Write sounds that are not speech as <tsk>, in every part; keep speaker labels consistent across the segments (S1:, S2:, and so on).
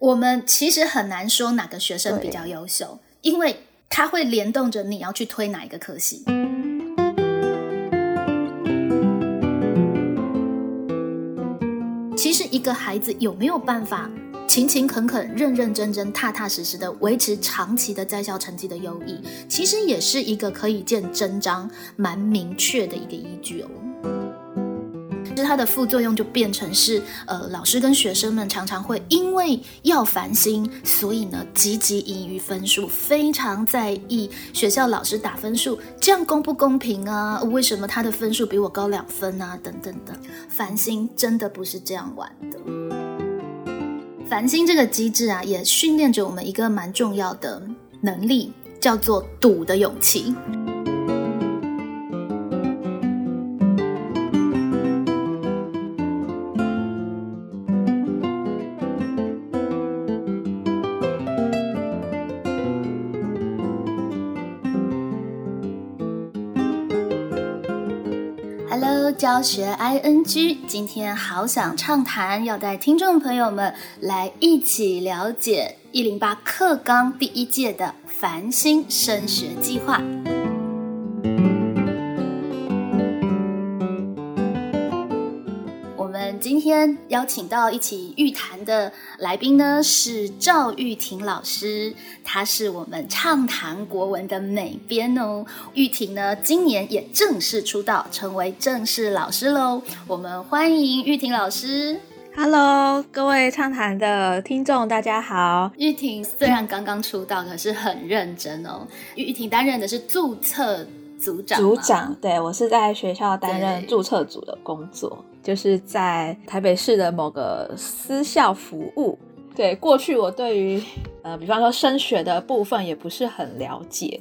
S1: 我们其实很难说哪个学生比较优秀，因为它会联动着你要去推哪一个科系。其实一个孩子有没有办法勤勤恳恳、认认真真、踏踏实实的维持长期的在校成绩的优异，其实也是一个可以见真章、蛮明确的一个依据哦。它的副作用就变成是，呃，老师跟学生们常常会因为要烦心，所以呢，积极盈于分数，非常在意学校老师打分数，这样公不公平啊？为什么他的分数比我高两分啊？等等的，烦心真的不是这样玩的。烦心这个机制啊，也训练着我们一个蛮重要的能力，叫做赌的勇气。教学 I N G，今天好想畅谈，要带听众朋友们来一起了解一零八课纲第一届的繁星升学计划。天邀请到一起预谈的来宾呢，是赵玉婷老师，她是我们畅谈国文的美编哦。玉婷呢，今年也正式出道，成为正式老师喽。我们欢迎玉婷老师。
S2: Hello，各位畅谈的听众，大家好。
S1: 玉婷虽然刚刚出道，可是很认真哦。玉婷担任的是注册组长，
S2: 组长，对我是在学校担任注册组的工作。就是在台北市的某个私校服务。对，过去我对于呃，比方说升学的部分也不是很了解。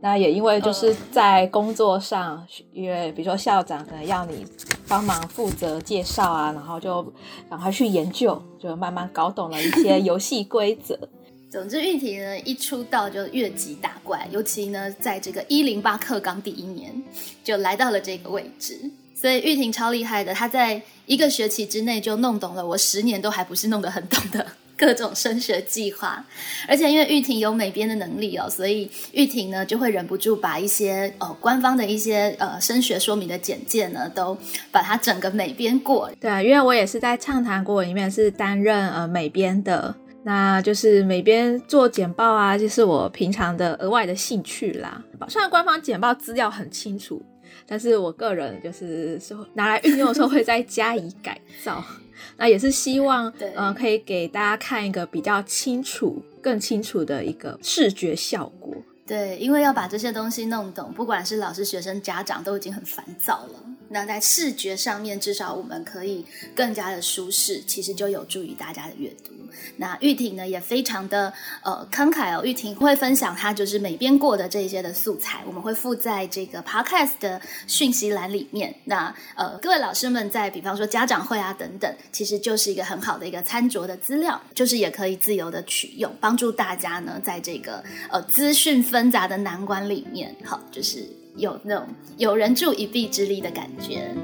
S2: 那也因为就是在工作上，因为比如说校长可能要你帮忙负责介绍啊，然后就赶快去研究，就慢慢搞懂了一些游戏规则。
S1: 总之，玉婷呢一出道就越级打怪，尤其呢在这个一零八课纲第一年就来到了这个位置。所以玉婷超厉害的，她在一个学期之内就弄懂了我十年都还不是弄得很懂的各种升学计划。而且因为玉婷有美编的能力哦，所以玉婷呢就会忍不住把一些呃官方的一些呃升学说明的简介呢，都把它整个美编过。
S2: 对，因为我也是在畅谈国里面是担任呃美编的，那就是每边做简报啊，就是我平常的额外的兴趣啦。虽然官方简报资料很清楚。但是我个人就是说拿来运用的时候会再加以改造，那也是希望呃可以给大家看一个比较清楚、更清楚的一个视觉效果。
S1: 对，因为要把这些东西弄懂，不管是老师、学生、家长都已经很烦躁了。那在视觉上面，至少我们可以更加的舒适，其实就有助于大家的阅读。那玉婷呢，也非常的呃慷慨哦。玉婷会分享她就是美编过的这些的素材，我们会附在这个 podcast 的讯息栏里面。那呃，各位老师们在比方说家长会啊等等，其实就是一个很好的一个餐桌的资料，就是也可以自由的取用，帮助大家呢在这个呃资讯纷杂的难关里面，好，就是有那种有人助一臂之力的感觉。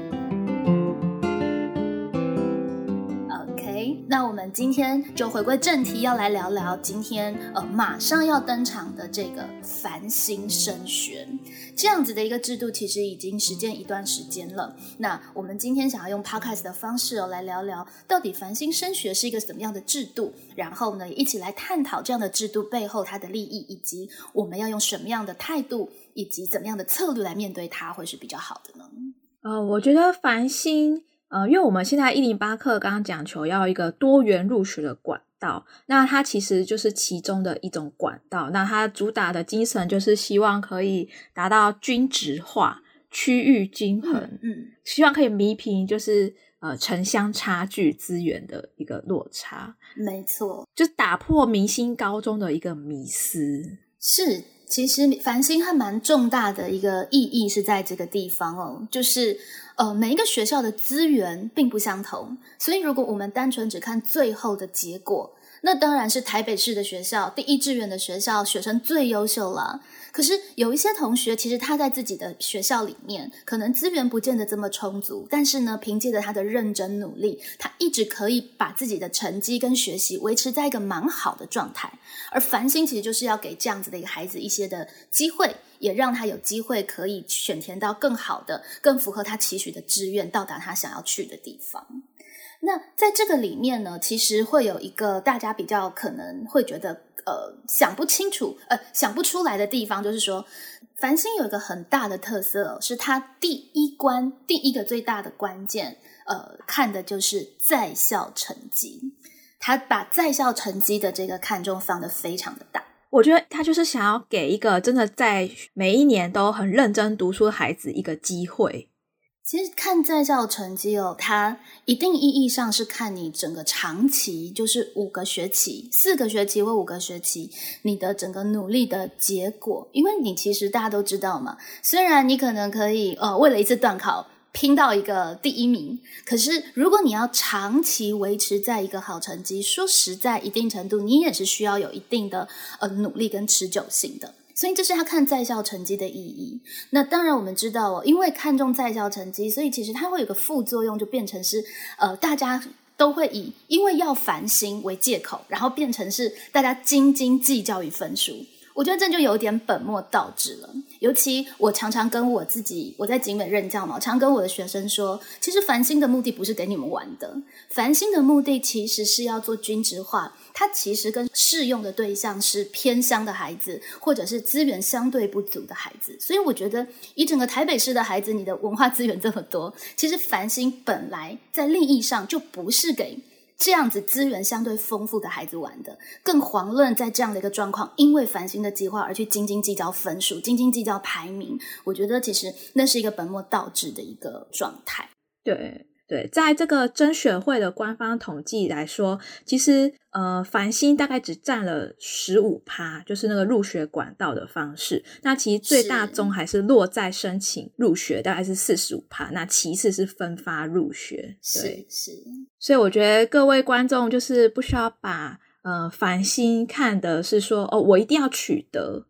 S1: 那我们今天就回归正题，要来聊聊今天呃马上要登场的这个繁星升学这样子的一个制度，其实已经实践一段时间了。那我们今天想要用 podcast 的方式哦来聊聊，到底繁星升学是一个怎么样的制度？然后呢，一起来探讨这样的制度背后它的利益，以及我们要用什么样的态度以及怎么样的策略来面对它，会是比较好的呢？
S2: 呃，我觉得繁星。呃，因为我们现在一零八课刚刚讲求要一个多元入学的管道，那它其实就是其中的一种管道。那它主打的精神就是希望可以达到均值化、区域均衡，嗯，希望可以弥平就是呃城乡差距资源的一个落差。
S1: 没错，
S2: 就打破明星高中的一个迷思。
S1: 是，其实繁星还蛮重大的一个意义是在这个地方哦，就是。呃，每一个学校的资源并不相同，所以如果我们单纯只看最后的结果，那当然是台北市的学校，第一志愿的学校，学生最优秀了。可是有一些同学，其实他在自己的学校里面，可能资源不见得这么充足，但是呢，凭借着他的认真努力，他一直可以把自己的成绩跟学习维持在一个蛮好的状态。而繁星其实就是要给这样子的一个孩子一些的机会，也让他有机会可以选填到更好的、更符合他期许的志愿，到达他想要去的地方。那在这个里面呢，其实会有一个大家比较可能会觉得呃想不清楚、呃想不出来的地方，就是说繁星有一个很大的特色，是它第一关第一个最大的关键，呃，看的就是在校成绩。他把在校成绩的这个看重放的非常的大。
S2: 我觉得他就是想要给一个真的在每一年都很认真读书的孩子一个机会。
S1: 其实看在校成绩哦，它一定意义上是看你整个长期，就是五个学期、四个学期或五个学期，你的整个努力的结果。因为你其实大家都知道嘛，虽然你可能可以呃为了一次段考拼到一个第一名，可是如果你要长期维持在一个好成绩，说实在，一定程度你也是需要有一定的呃努力跟持久性的。所以这是他看在校成绩的意义。那当然我们知道哦，因为看重在校成绩，所以其实它会有个副作用，就变成是呃，大家都会以因为要烦心为借口，然后变成是大家斤斤计较于分数。我觉得这就有点本末倒置了。尤其我常常跟我自己，我在景美任教嘛，常跟我的学生说，其实繁星的目的不是给你们玩的，繁星的目的其实是要做均值化。它其实跟适用的对象是偏乡的孩子，或者是资源相对不足的孩子。所以我觉得，以整个台北市的孩子，你的文化资源这么多，其实繁星本来在利益上就不是给。这样子资源相对丰富的孩子玩的，更遑论在这样的一个状况，因为繁星的计划而去斤斤计较分数、斤斤计较排名。我觉得其实那是一个本末倒置的一个状态。
S2: 对。对，在这个甄选会的官方统计来说，其实呃，繁星大概只占了十五趴，就是那个入学管道的方式。那其实最大宗还是落在申请入学，大概是四十五趴。那其次是分发入学，
S1: 对，是。
S2: 所以我觉得各位观众就是不需要把呃繁星看的是说哦，我一定要取得，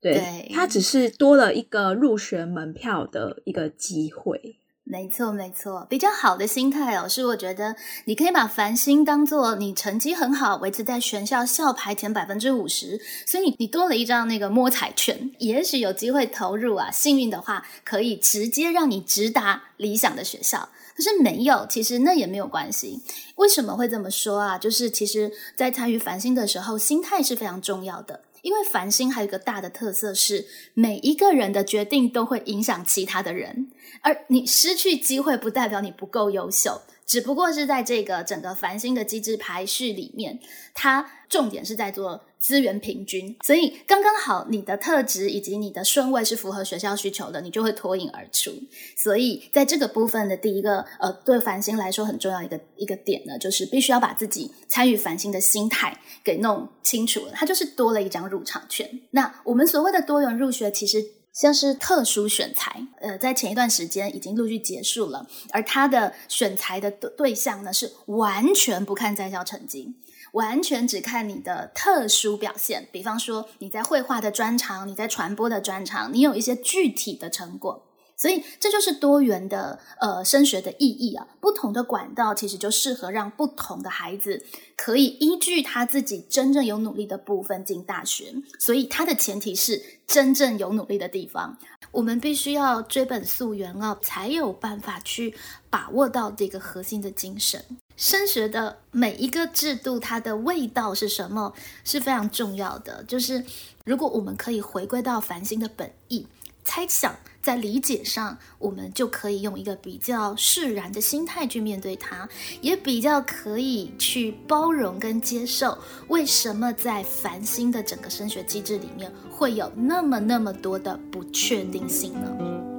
S2: 对，它只是多了一个入学门票的一个机会。
S1: 没错，没错，比较好的心态哦，是我觉得你可以把繁星当做你成绩很好，维持在全校校排前百分之五十，所以你你多了一张那个摸彩券，也许有机会投入啊，幸运的话可以直接让你直达理想的学校。可是没有，其实那也没有关系。为什么会这么说啊？就是其实，在参与繁星的时候，心态是非常重要的。因为繁星还有一个大的特色是，每一个人的决定都会影响其他的人，而你失去机会不代表你不够优秀。只不过是在这个整个繁星的机制排序里面，它重点是在做资源平均，所以刚刚好你的特质以及你的顺位是符合学校需求的，你就会脱颖而出。所以在这个部分的第一个呃，对繁星来说很重要一个一个点呢，就是必须要把自己参与繁星的心态给弄清楚了，它就是多了一张入场券。那我们所谓的多元入学，其实。像是特殊选材，呃，在前一段时间已经陆续结束了，而他的选材的对象呢，是完全不看在校成绩，完全只看你的特殊表现。比方说，你在绘画的专长，你在传播的专长，你有一些具体的成果。所以这就是多元的呃升学的意义啊，不同的管道其实就适合让不同的孩子可以依据他自己真正有努力的部分进大学。所以它的前提是真正有努力的地方，我们必须要追本溯源啊，才有办法去把握到这个核心的精神。升学的每一个制度，它的味道是什么是非常重要的。就是如果我们可以回归到繁星的本意。猜想在理解上，我们就可以用一个比较释然的心态去面对它，也比较可以去包容跟接受。为什么在繁星的整个升学机制里面会有那么那么多的不确定性呢？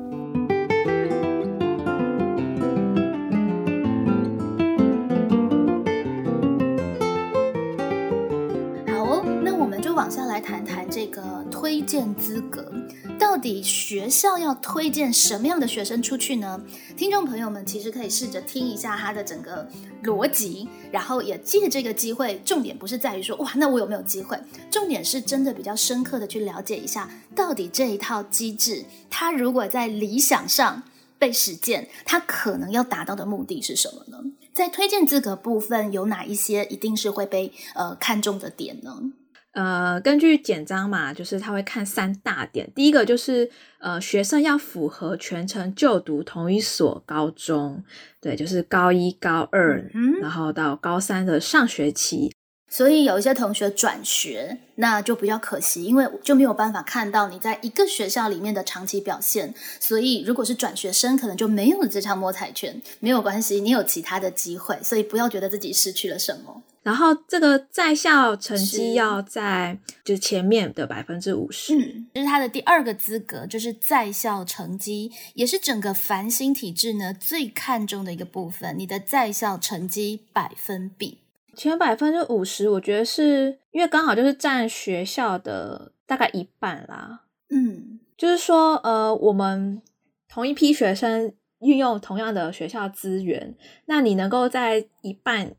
S1: 往下来谈谈这个推荐资格。到底学校要推荐什么样的学生出去呢？听众朋友们其实可以试着听一下他的整个逻辑，然后也借这个机会，重点不是在于说哇，那我有没有机会？重点是真的比较深刻的去了解一下，到底这一套机制，它如果在理想上被实践，它可能要达到的目的是什么呢？在推荐资格部分，有哪一些一定是会被呃看中的点呢？
S2: 呃，根据简章嘛，就是他会看三大点。第一个就是呃，学生要符合全程就读同一所高中，对，就是高一、高二，嗯然后到高三的上学期。
S1: 所以有一些同学转学，那就比较可惜，因为就没有办法看到你在一个学校里面的长期表现。所以如果是转学生，可能就没有这场摸彩权。没有关系，你有其他的机会，所以不要觉得自己失去了什么。
S2: 然后这个在校成绩要在就是前面的百分之五十，
S1: 嗯，这是他的第二个资格，就是在校成绩，也是整个繁星体制呢最看重的一个部分。你的在校成绩百分比。
S2: 前百分之五十，我觉得是因为刚好就是占学校的大概一半啦。
S1: 嗯，
S2: 就是说，呃，我们同一批学生运用同样的学校资源，那你能够在一半，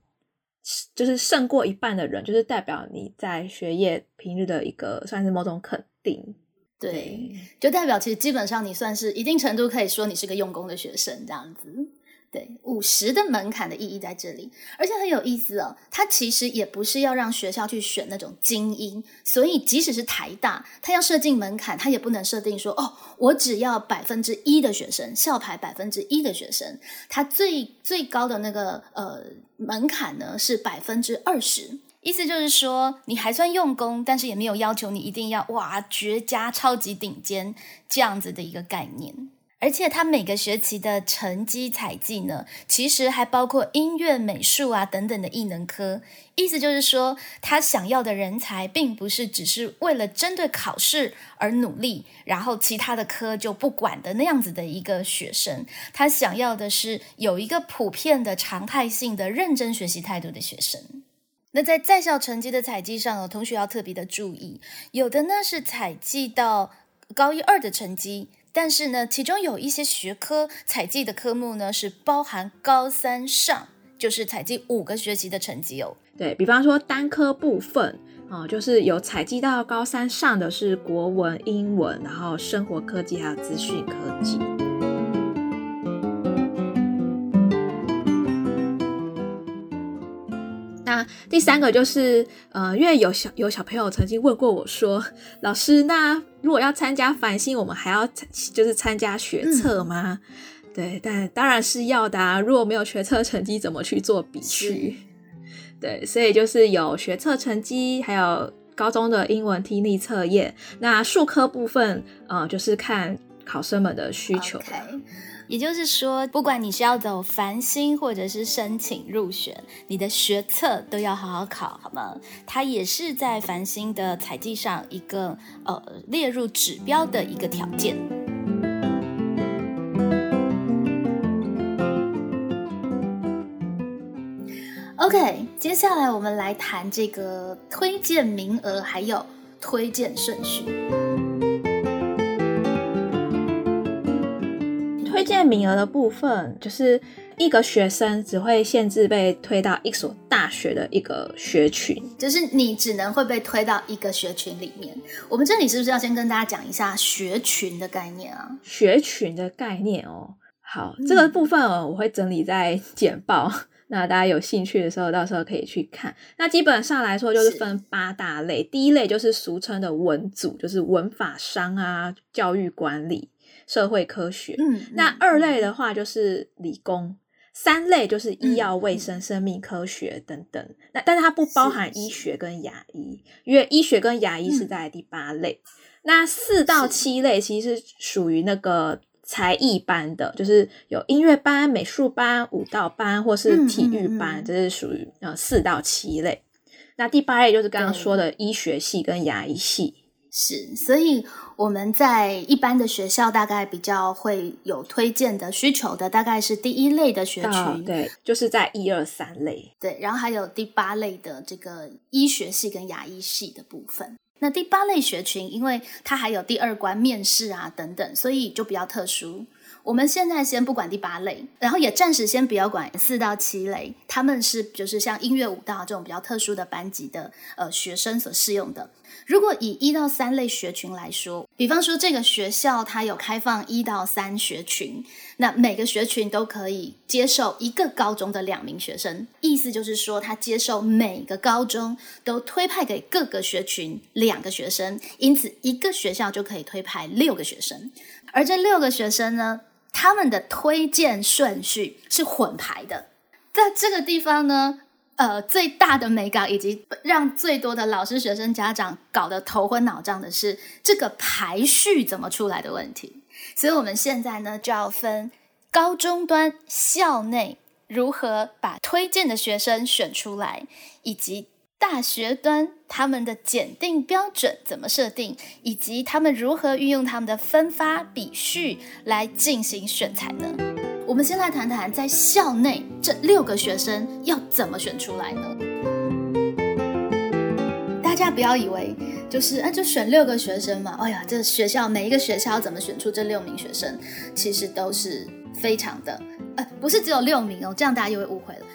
S2: 就是胜过一半的人，就是代表你在学业平日的一个算是某种肯定。
S1: 对，就代表其实基本上你算是一定程度可以说你是个用功的学生这样子。对五十的门槛的意义在这里，而且很有意思哦。它其实也不是要让学校去选那种精英，所以即使是台大，它要设定门槛，它也不能设定说哦，我只要百分之一的学生，校排百分之一的学生，它最最高的那个呃门槛呢是百分之二十。意思就是说，你还算用功，但是也没有要求你一定要哇绝佳、超级顶尖这样子的一个概念。而且他每个学期的成绩采集呢，其实还包括音乐、美术啊等等的艺能科。意思就是说，他想要的人才，并不是只是为了针对考试而努力，然后其他的科就不管的那样子的一个学生。他想要的是有一个普遍的常态性的认真学习态度的学生。那在在校成绩的采集上，同学要特别的注意，有的呢是采集到高一二的成绩。但是呢，其中有一些学科采集的科目呢，是包含高三上，就是采集五个学期的成绩哦。
S2: 对比方说单科部分啊，就是有采集到高三上的是国文、英文，然后生活科技还有资讯科技。那第三个就是，呃，因为有小有小朋友曾经问过我说，<laughs> 老师，那如果要参加繁星，我们还要就是参加学测吗？对，但当然是要的啊。如果没有学测成绩，怎么去做比序？对，所以就是有学测成绩，还有高中的英文听力测验。那数科部分，呃，就是看考生们的需求。
S1: 也就是说，不管你是要走繁星，或者是申请入选，你的学测都要好好考，好吗？它也是在繁星的采集上一个呃列入指标的一个条件。OK，接下来我们来谈这个推荐名额，还有推荐顺序。
S2: 推荐名额的部分，就是一个学生只会限制被推到一所大学的一个学群，
S1: 就是你只能会被推到一个学群里面。我们这里是不是要先跟大家讲一下学群的概念啊？
S2: 学群的概念哦，好，这个部分哦，我会整理在简报，<laughs> 那大家有兴趣的时候，到时候可以去看。那基本上来说，就是分八大类，第一类就是俗称的文组，就是文法商啊，教育管理。社会科学，
S1: 嗯，
S2: 那二类的话就是理工，三类就是医药卫生、生命科学等等。那但是它不包含医学跟牙医，因为医学跟牙医是在第八类。那四到七类其实是属于那个才艺班的，就是有音乐班、美术班、舞蹈班或是体育班，这是属于呃四到七类。那第八类就是刚刚说的医学系跟牙医系。
S1: 是，所以我们在一般的学校大概比较会有推荐的需求的，大概是第一类的学群，
S2: 对，就是在一二三类，
S1: 对，然后还有第八类的这个医学系跟牙医系的部分。那第八类学群，因为它还有第二关面试啊等等，所以就比较特殊。我们现在先不管第八类，然后也暂时先不要管四到七类，他们是就是像音乐、舞蹈这种比较特殊的班级的呃学生所适用的。如果以一到三类学群来说，比方说这个学校它有开放一到三学群，那每个学群都可以接受一个高中的两名学生，意思就是说，他接受每个高中都推派给各个学群两个学生，因此一个学校就可以推派六个学生，而这六个学生呢？他们的推荐顺序是混排的，在这个地方呢，呃，最大的美感以及让最多的老师、学生、家长搞得头昏脑胀的是这个排序怎么出来的问题。所以，我们现在呢就要分高中端校内如何把推荐的学生选出来，以及。大学端他们的检定标准怎么设定，以及他们如何运用他们的分发比序来进行选材呢？我们先来谈谈在校内这六个学生要怎么选出来呢？大家不要以为就是啊，就选六个学生嘛。哎呀，这学校每一个学校怎么选出这六名学生，其实都是非常的，呃，不是只有六名哦，这样大家又会误会了。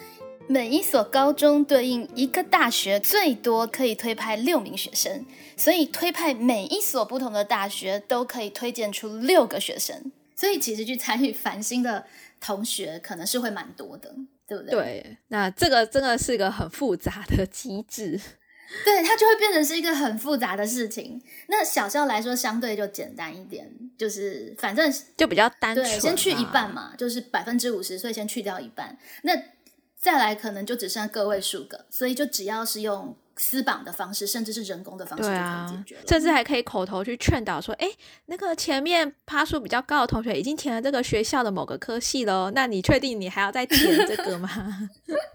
S1: 每一所高中对应一个大学，最多可以推派六名学生，所以推派每一所不同的大学都可以推荐出六个学生。所以其实去参与繁星的同学可能是会蛮多的，对不对？
S2: 对，那这个真的是一个很复杂的机制，<laughs>
S1: 对，它就会变成是一个很复杂的事情。那小校来说相对就简单一点，就是反正
S2: 就比较单纯，
S1: 先去一半嘛，就是百分之五十，所以先去掉一半。那再来可能就只剩下个位数个，所以就只要是用私榜的方式，甚至是人工的方式就可以解决了，
S2: 甚至还可以口头去劝导说：“哎，那个前面趴数比较高的同学已经填了这个学校的某个科系喽，那你确定你还要再填这个吗？”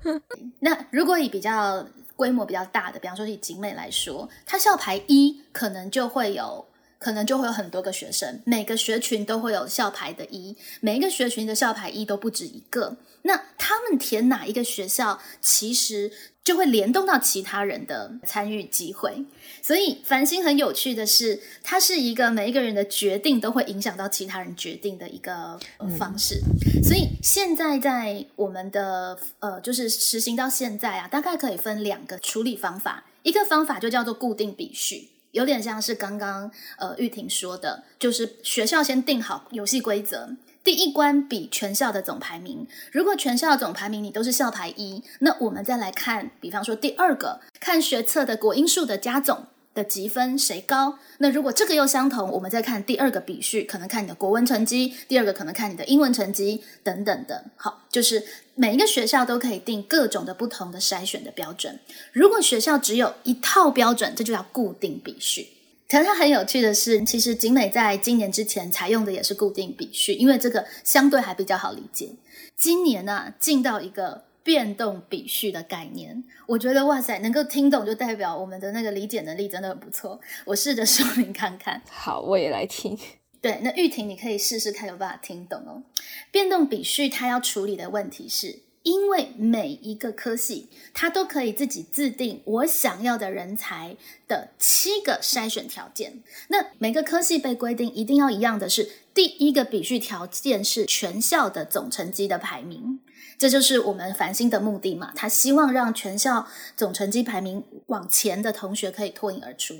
S2: <laughs> <laughs>
S1: 那如果以比较规模比较大的，比方说以景美来说，它校牌一可能就会有。可能就会有很多个学生，每个学群都会有校牌的一，每一个学群的校牌一都不止一个。那他们填哪一个学校，其实就会联动到其他人的参与机会。所以繁星很有趣的是，它是一个每一个人的决定都会影响到其他人决定的一个方式。所以现在在我们的呃，就是实行到现在啊，大概可以分两个处理方法，一个方法就叫做固定比序。有点像是刚刚呃玉婷说的，就是学校先定好游戏规则，第一关比全校的总排名。如果全校总排名你都是校排一，那我们再来看，比方说第二个，看学测的国英数的加总。的积分谁高？那如果这个又相同，我们再看第二个比序，可能看你的国文成绩，第二个可能看你的英文成绩等等的。好，就是每一个学校都可以定各种的不同的筛选的标准。如果学校只有一套标准，这就叫固定比序。可是它很有趣的是，其实景美在今年之前采用的也是固定比序，因为这个相对还比较好理解。今年呢，进到一个。变动比序的概念，我觉得哇塞，能够听懂就代表我们的那个理解能力真的很不错。我试着 <laughs> 说明看看。
S2: 好，我也来听。
S1: 对，那玉婷你可以试试看有办法听懂哦。变动比序它要处理的问题是，因为每一个科系它都可以自己自定我想要的人才的七个筛选条件。那每个科系被规定一定要一样的是，第一个比序条件是全校的总成绩的排名。这就是我们繁星的目的嘛？他希望让全校总成绩排名往前的同学可以脱颖而出。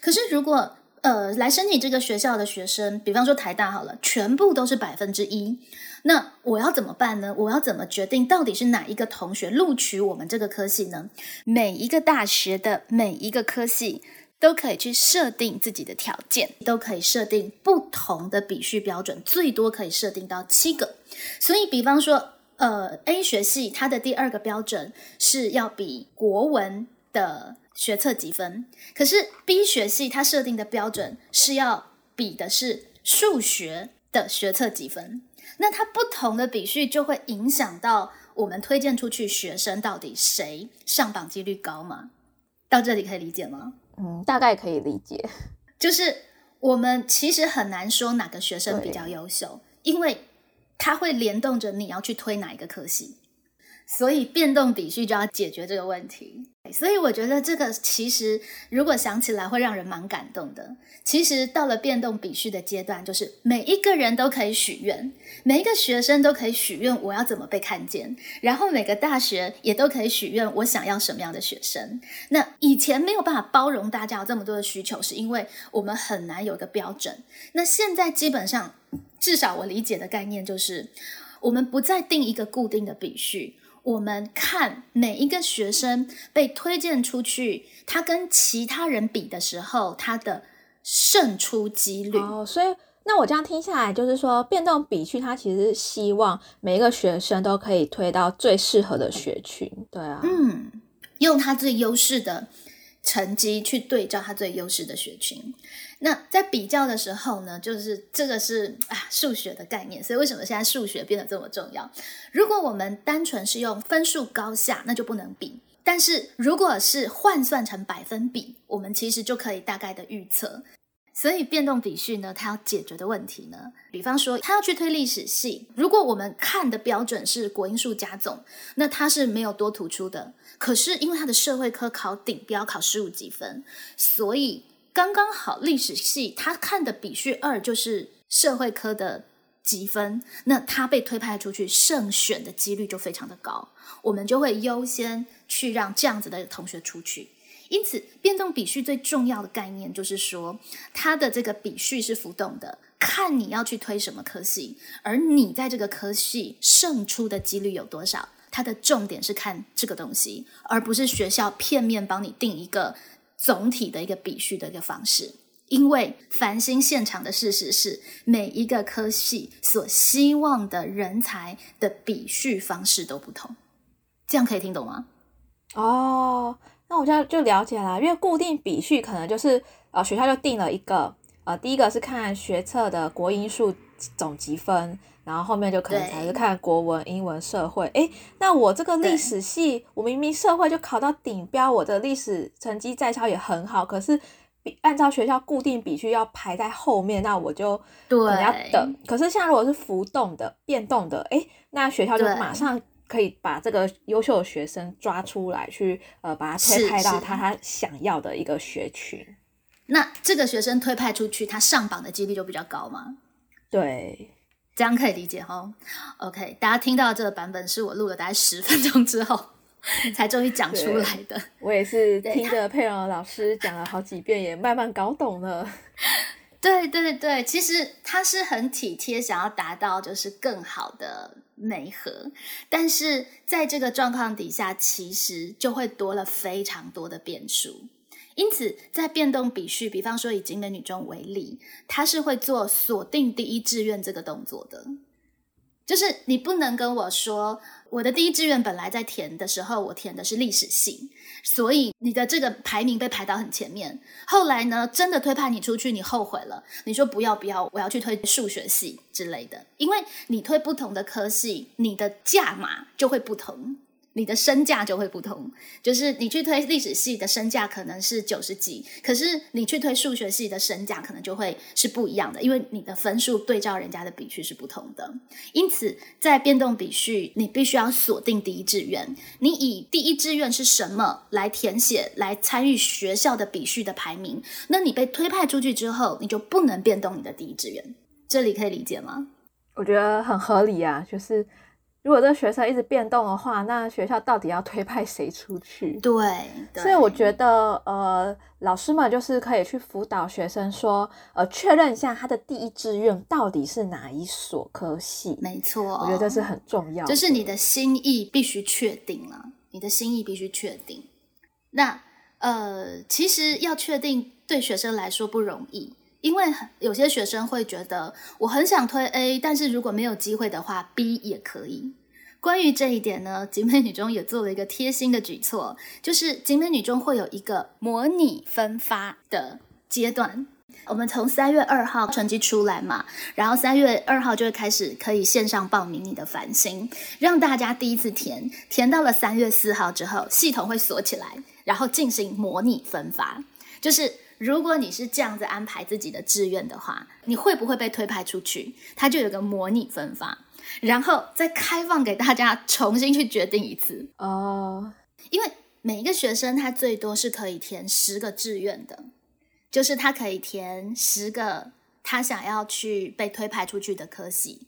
S1: 可是，如果呃来申请这个学校的学生，比方说台大好了，全部都是百分之一，那我要怎么办呢？我要怎么决定到底是哪一个同学录取我们这个科系呢？每一个大学的每一个科系都可以去设定自己的条件，都可以设定不同的比序标准，最多可以设定到七个。所以，比方说。呃，A 学系它的第二个标准是要比国文的学测积分，可是 B 学系它设定的标准是要比的是数学的学测积分。那它不同的比序就会影响到我们推荐出去学生到底谁上榜几率高吗？到这里可以理解吗？
S2: 嗯，大概可以理解。<laughs>
S1: 就是我们其实很难说哪个学生比较优秀，因为。它会联动着你要去推哪一个科系，所以变动比序就要解决这个问题。所以我觉得这个其实如果想起来会让人蛮感动的。其实到了变动比序的阶段，就是每一个人都可以许愿，每一个学生都可以许愿我要怎么被看见，然后每个大学也都可以许愿我想要什么样的学生。那以前没有办法包容大家有这么多的需求，是因为我们很难有个标准。那现在基本上，至少我理解的概念就是，我们不再定一个固定的比序。我们看每一个学生被推荐出去，他跟其他人比的时候，他的胜出几率。
S2: 哦，所以那我这样听下来，就是说变动比去，他其实是希望每一个学生都可以推到最适合的学群。对啊，
S1: 嗯，用他最优势的成绩去对照他最优势的学群。那在比较的时候呢，就是这个是啊数学的概念，所以为什么现在数学变得这么重要？如果我们单纯是用分数高下，那就不能比；但是如果是换算成百分比，我们其实就可以大概的预测。所以变动比序呢，它要解决的问题呢，比方说他要去推历史系，如果我们看的标准是国英数加总，那他是没有多突出的。可是因为他的社会科考顶标考十五几分，所以。刚刚好，历史系他看的比序二就是社会科的积分，那他被推派出去胜选的几率就非常的高，我们就会优先去让这样子的同学出去。因此，变动比序最重要的概念就是说，它的这个比序是浮动的，看你要去推什么科系，而你在这个科系胜出的几率有多少，它的重点是看这个东西，而不是学校片面帮你定一个。总体的一个比序的一个方式，因为繁星现场的事实是，每一个科系所希望的人才的比序方式都不同，这样可以听懂吗？
S2: 哦，那我现在就了解啦，因为固定比序可能就是呃学校就定了一个呃第一个是看学测的国英数总积分。然后后面就可能才是看国文、英文、社会。诶，那我这个历史系，我明明社会就考到顶标，我的历史成绩在校也很好，可是比按照学校固定比序要排在后面，那我就可能要等。可是像如果是浮动的、变动的，哎，那学校就马上可以把这个优秀的学生抓出来，去呃把他推派到他他想要的一个学群。
S1: 那这个学生推派出去，他上榜的几率就比较高吗？
S2: 对。
S1: 这样可以理解哈，OK，大家听到这个版本是我录了大概十分钟之后 <laughs> 才终于讲出来的。
S2: 我也是听着佩蓉老师讲了好几遍，也慢慢搞懂了。
S1: 对对对，其实他是很体贴，想要达到就是更好的美和，但是在这个状况底下，其实就会多了非常多的变数。因此，在变动比序，比方说以景美女中为例，它是会做锁定第一志愿这个动作的。就是你不能跟我说，我的第一志愿本来在填的时候，我填的是历史系，所以你的这个排名被排到很前面。后来呢，真的推派你出去，你后悔了，你说不要不要，我要去推数学系之类的。因为你推不同的科系，你的价码就会不同。你的身价就会不同，就是你去推历史系的身价可能是九十几，可是你去推数学系的身价可能就会是不一样的，因为你的分数对照人家的比序是不同的。因此，在变动比序，你必须要锁定第一志愿，你以第一志愿是什么来填写，来参与学校的比序的排名。那你被推派出去之后，你就不能变动你的第一志愿。这里可以理解吗？
S2: 我觉得很合理啊，就是。如果这个学生一直变动的话，那学校到底要推派谁出去？
S1: 对，<laughs>
S2: 所以我觉得，呃，老师们就是可以去辅导学生，说，呃，确认一下他的第一志愿到底是哪一所科系。
S1: 没错，
S2: 我觉得这是很重要，
S1: 就是你的心意必须确定了，你的心意必须确定。那，呃，其实要确定对学生来说不容易。因为有些学生会觉得我很想推 A，但是如果没有机会的话，B 也可以。关于这一点呢，集美女中也做了一个贴心的举措，就是集美女中会有一个模拟分发的阶段。我们从三月二号成绩出来嘛，然后三月二号就会开始可以线上报名你的繁星，让大家第一次填，填到了三月四号之后，系统会锁起来，然后进行模拟分发，就是。如果你是这样子安排自己的志愿的话，你会不会被推派出去？它就有个模拟分发，然后再开放给大家重新去决定一次
S2: 哦。
S1: 因为每一个学生他最多是可以填十个志愿的，就是他可以填十个他想要去被推派出去的科系。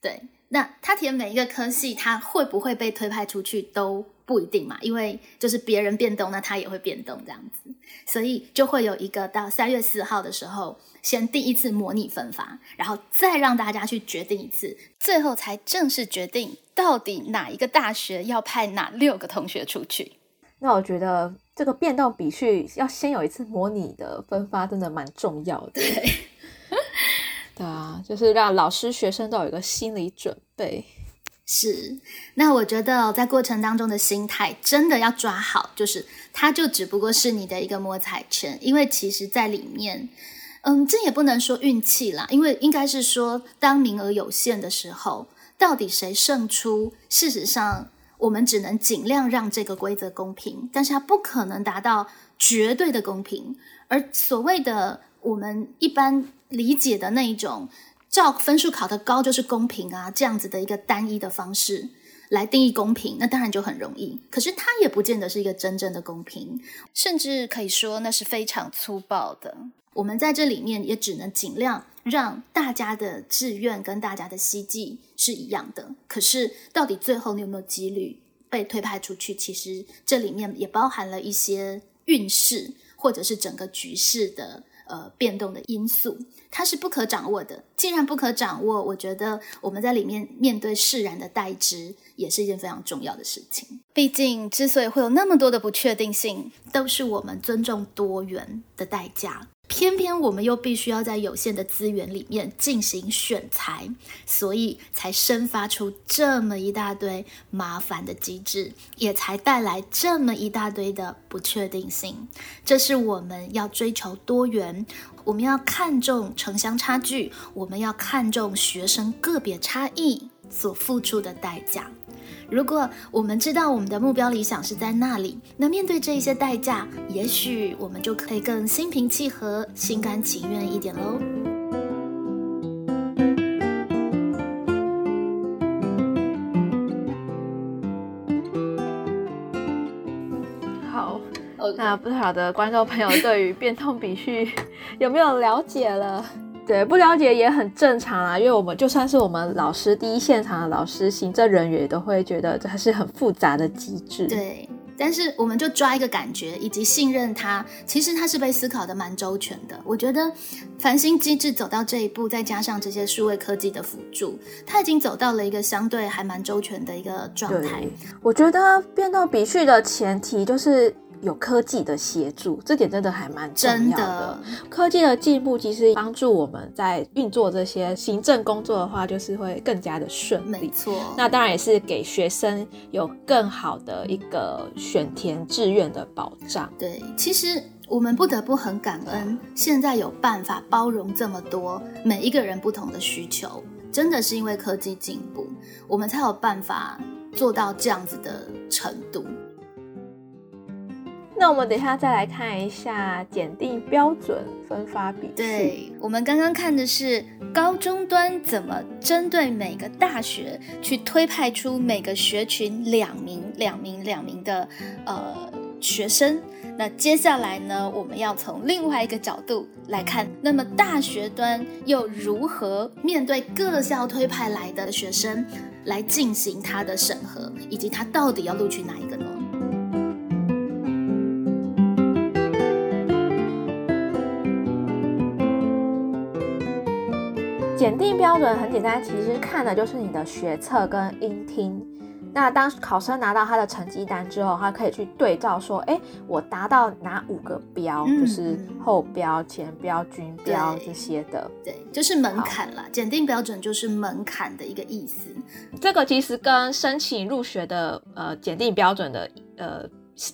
S1: 对，那他填每一个科系，他会不会被推派出去都不一定嘛，因为就是别人变动，那他也会变动这样子，所以就会有一个到三月四号的时候，先第一次模拟分发，然后再让大家去决定一次，最后才正式决定到底哪一个大学要派哪六个同学出去。
S2: 那我觉得这个变动比序要先有一次模拟的分发，真的蛮重要的。对。啊，就是让老师、学生都有一个心理准备。
S1: 是，那我觉得在过程当中的心态真的要抓好，就是它就只不过是你的一个摸彩圈，因为其实在里面，嗯，这也不能说运气啦，因为应该是说，当名额有限的时候，到底谁胜出？事实上，我们只能尽量让这个规则公平，但是它不可能达到绝对的公平。而所谓的我们一般。理解的那一种，照分数考得高就是公平啊，这样子的一个单一的方式来定义公平，那当然就很容易。可是它也不见得是一个真正的公平，甚至可以说那是非常粗暴的。我们在这里面也只能尽量让大家的志愿跟大家的希冀是一样的。可是到底最后你有没有几率被推派出去？其实这里面也包含了一些运势，或者是整个局势的。呃，变动的因素，它是不可掌握的。既然不可掌握，我觉得我们在里面面对释然的代之，也是一件非常重要的事情。毕竟，之所以会有那么多的不确定性，都是我们尊重多元的代价。偏偏我们又必须要在有限的资源里面进行选材，所以才生发出这么一大堆麻烦的机制，也才带来这么一大堆的不确定性。这是我们要追求多元，我们要看重城乡差距，我们要看重学生个别差异所付出的代价。如果我们知道我们的目标理想是在那里，那面对这一些代价，也许我们就可以更心平气和、心甘情愿一点喽。
S2: 好，那不晓得观众朋友对于变通比序 <laughs> 有没有了解了？对，不了解也很正常啊，因为我们就算是我们老师第一现场的老师，行政人员都会觉得这还是很复杂的机制。
S1: 对，但是我们就抓一个感觉，以及信任他，其实他是被思考的蛮周全的。我觉得繁星机制走到这一步，再加上这些数位科技的辅助，他已经走到了一个相对还蛮周全的一个状态。
S2: 我觉得变动比序的前提就是。有科技的协助，这点真的还蛮重要的。科技的进步其实帮助我们在运作这些行政工作的话，就是会更加的顺利。
S1: 没错，
S2: 那当然也是给学生有更好的一个选填志愿的保障。
S1: 对，其实我们不得不很感恩，现在有办法包容这么多每一个人不同的需求，真的是因为科技进步，我们才有办法做到这样子的程度。
S2: 那我们等一下再来看一下检定标准分发比。
S1: 对，我们刚刚看的是高中端怎么针对每个大学去推派出每个学群两名、两名、两名的呃学生。那接下来呢，我们要从另外一个角度来看，那么大学端又如何面对各校推派来的学生来进行他的审核，以及他到底要录取哪一个呢？
S2: 检定标准很简单，其实看的就是你的学测跟音听。那当考生拿到他的成绩单之后，他可以去对照说，哎，我达到哪五个标，就是后标、前标、均标这些的。
S1: 对，就是门槛啦。检定标准就是门槛的一个意思。
S2: 这个其实跟申请入学的呃检定标准的呃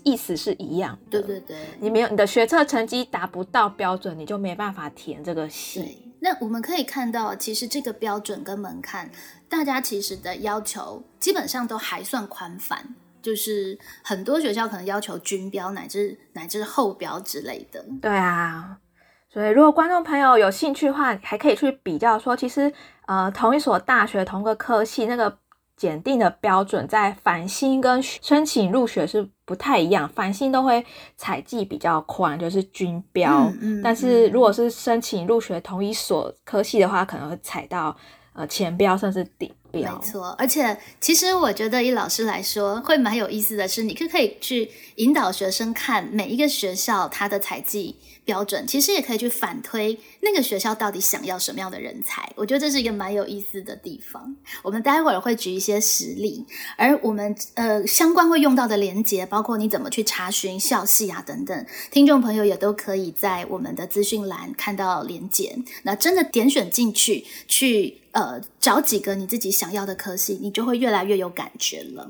S2: 意思是一样
S1: 的。对对对，
S2: 你没有你的学测成绩达不到标准，你就没办法填这个系。
S1: 那我们可以看到，其实这个标准跟门槛，大家其实的要求基本上都还算宽泛，就是很多学校可能要求均标乃至乃至后标之类的。
S2: 对啊，所以如果观众朋友有兴趣的话，还可以去比较说，其实呃同一所大学同个科系那个检定的标准，在返新跟申请入学是不太一样，繁星都会采集比较宽，就是均标。嗯嗯。但是如果是申请入学同一所科系的话，可能会采到呃前标甚至顶标。
S1: 没错，而且其实我觉得以老师来说，会蛮有意思的是，你可可以去引导学生看每一个学校它的采计。标准其实也可以去反推那个学校到底想要什么样的人才，我觉得这是一个蛮有意思的地方。我们待会儿会举一些实例，而我们呃相关会用到的连接，包括你怎么去查询校系啊等等，听众朋友也都可以在我们的资讯栏看到连接。那真的点选进去去。呃，找几个你自己想要的科系，你就会越来越有感觉了。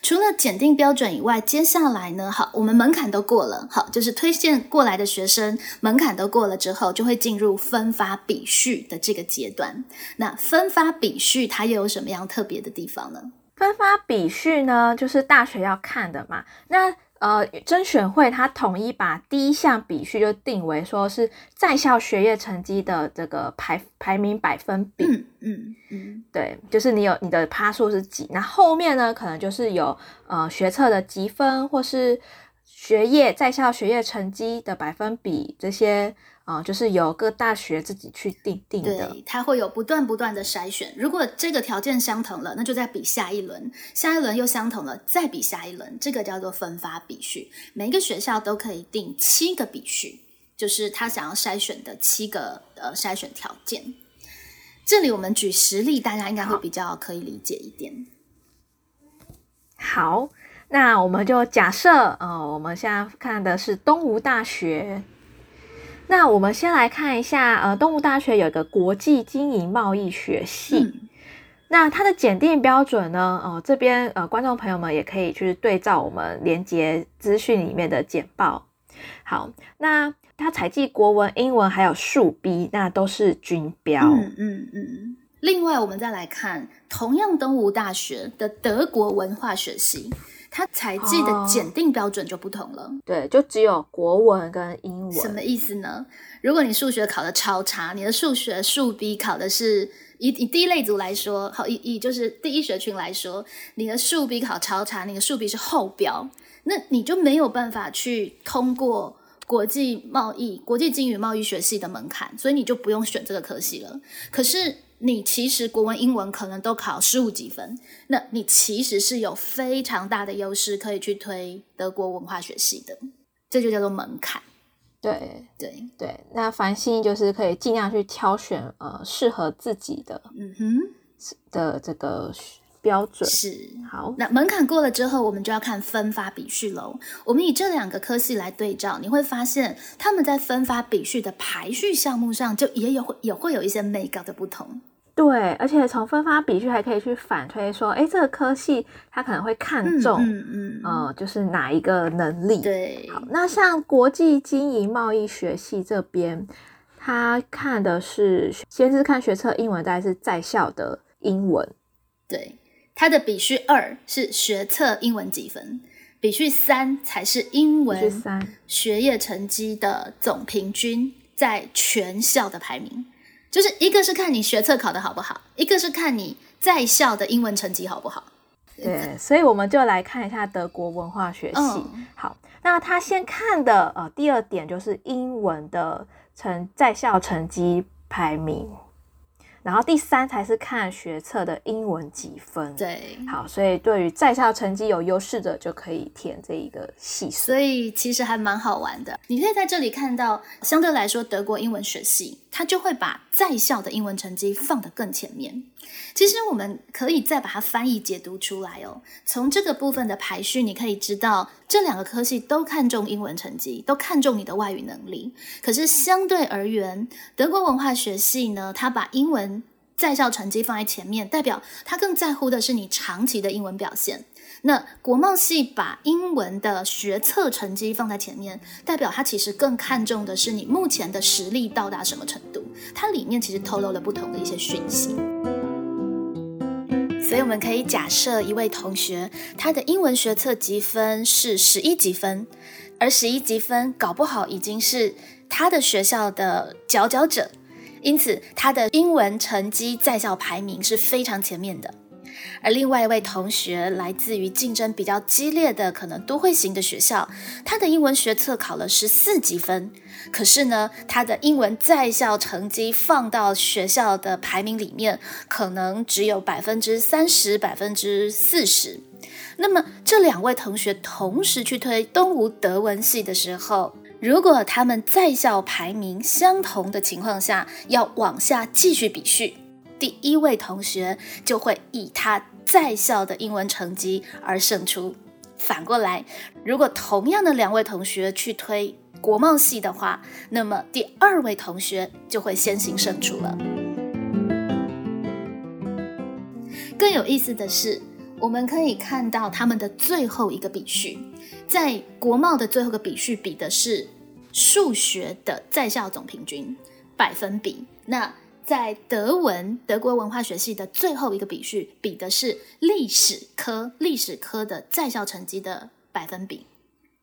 S1: 除了检定标准以外，接下来呢，好，我们门槛都过了，好，就是推荐过来的学生门槛都过了之后，就会进入分发笔序的这个阶段。那分发笔序它又有什么样特别的地方呢？
S2: 分发笔序呢，就是大学要看的嘛。那呃，甄选会它统一把第一项比序就定为说是在校学业成绩的这个排排名百分比，嗯嗯，对，就是你有你的趴数是几，那后面呢可能就是有呃学测的积分或是学业在校学业成绩的百分比这些。啊，就是由各大学自己去定定的，
S1: 对，它会有不断不断的筛选。如果这个条件相同了，那就再比下一轮，下一轮又相同了，再比下一轮，这个叫做分发比序。每一个学校都可以定七个比序，就是他想要筛选的七个呃筛选条件。这里我们举实例，大家应该会比较可以理解一点。
S2: 好，那我们就假设，呃，我们现在看的是东吴大学。那我们先来看一下，呃，东吴大学有一个国际经营贸易学系，那它的检定标准呢？哦，这边呃，观众朋友们也可以去对照我们连接资讯里面的简报。好，那它采集国文、英文还有数 B，那都是均标。嗯
S1: 嗯嗯。另外，我们再来看同样东吴大学的德国文化学系。它采集的检定标准就不同了，
S2: 对，就只有国文跟英文。
S1: 什么意思呢？如果你数学考的超差，你的数学数 B 考的是以以第一类族来说，好以以就是第一学群来说，你的数 B 考超差，你的数 B 是后标，那你就没有办法去通过国际贸易、国际经营贸易学系的门槛，所以你就不用选这个科系了。可是。你其实国文、英文可能都考十五几分，那你其实是有非常大的优势可以去推德国文化学系的，这就叫做门槛。
S2: 对
S1: 对
S2: 对，那繁星就是可以尽量去挑选呃适合自己的，嗯哼的这个标准
S1: 是
S2: 好。
S1: 那门槛过了之后，我们就要看分发比序喽。我们以这两个科系来对照，你会发现他们在分发比序的排序项目上，就也有也会有一些美高的不同。
S2: 对，而且从分发比序还可以去反推说，哎，这个科系它可能会看重，嗯嗯，呃，就是哪一个能力？
S1: 对，
S2: 好，那像国际经营贸易学系这边，他看的是先是看学测英文，再是在校的英文。
S1: 对，它的比序二是学测英文几分，比序三才是英文
S2: 三
S1: 学业成绩的总平均，在全校的排名。就是一个是看你学测考的好不好，一个是看你在校的英文成绩好不好。
S2: 对，所以我们就来看一下德国文化学系。好，那他先看的呃第二点就是英文的成在校成绩排名。然后第三才是看学测的英文几分。
S1: 对，
S2: 好，所以对于在校成绩有优势的就可以填这一个系。
S1: 所以其实还蛮好玩的。你可以在这里看到，相对来说德国英文学系，他就会把在校的英文成绩放得更前面。其实我们可以再把它翻译解读出来哦。从这个部分的排序，你可以知道这两个科系都看重英文成绩，都看重你的外语能力。可是相对而言，德国文化学系呢，它把英文在校成绩放在前面，代表它更在乎的是你长期的英文表现。那国贸系把英文的学测成绩放在前面，代表它其实更看重的是你目前的实力到达什么程度。它里面其实透露了不同的一些讯息。所以我们可以假设一位同学，他的英文学测积分是十一级分，而十一级分搞不好已经是他的学校的佼佼者，因此他的英文成绩在校排名是非常前面的。而另外一位同学来自于竞争比较激烈的可能都会型的学校，他的英文学测考了十四级分，可是呢，他的英文在校成绩放到学校的排名里面，可能只有百分之三十、百分之四十。那么这两位同学同时去推东吴德文系的时候，如果他们在校排名相同的情况下，要往下继续比序。第一位同学就会以他在校的英文成绩而胜出。反过来，如果同样的两位同学去推国贸系的话，那么第二位同学就会先行胜出了。更有意思的是，我们可以看到他们的最后一个比序，在国贸的最后一个比序比的是数学的在校总平均百分比。那在德文德国文化学系的最后一个比序，比的是历史科历史科的在校成绩的百分比。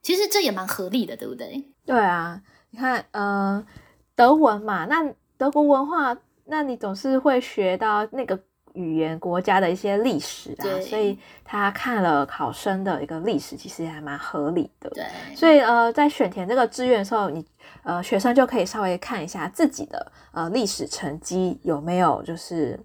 S1: 其实这也蛮合理的，对不对？
S2: 对啊，你看，呃，德文嘛，那德国文化，那你总是会学到那个。语言国家的一些历史啊，所以他看了考生的一个历史，其实还蛮合理的。
S1: 对，
S2: 所以呃，在选填这个志愿的时候，你呃学生就可以稍微看一下自己的呃历史成绩有没有就是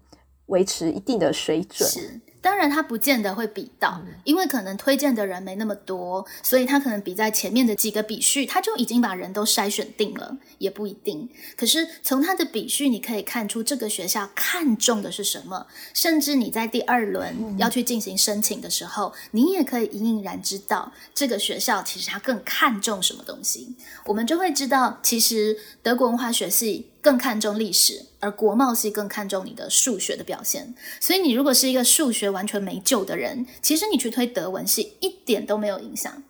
S2: 维持一定的水准。
S1: 是。当然，他不见得会比到，因为可能推荐的人没那么多，所以他可能比在前面的几个比序，他就已经把人都筛选定了，也不一定。可是从他的比序，你可以看出这个学校看重的是什么，甚至你在第二轮要去进行申请的时候，你也可以隐隐然知道这个学校其实他更看重什么东西。我们就会知道，其实德国文化学系。更看重历史，而国贸系更看重你的数学的表现。所以，你如果是一个数学完全没救的人，其实你去推德文系一点都没有影响。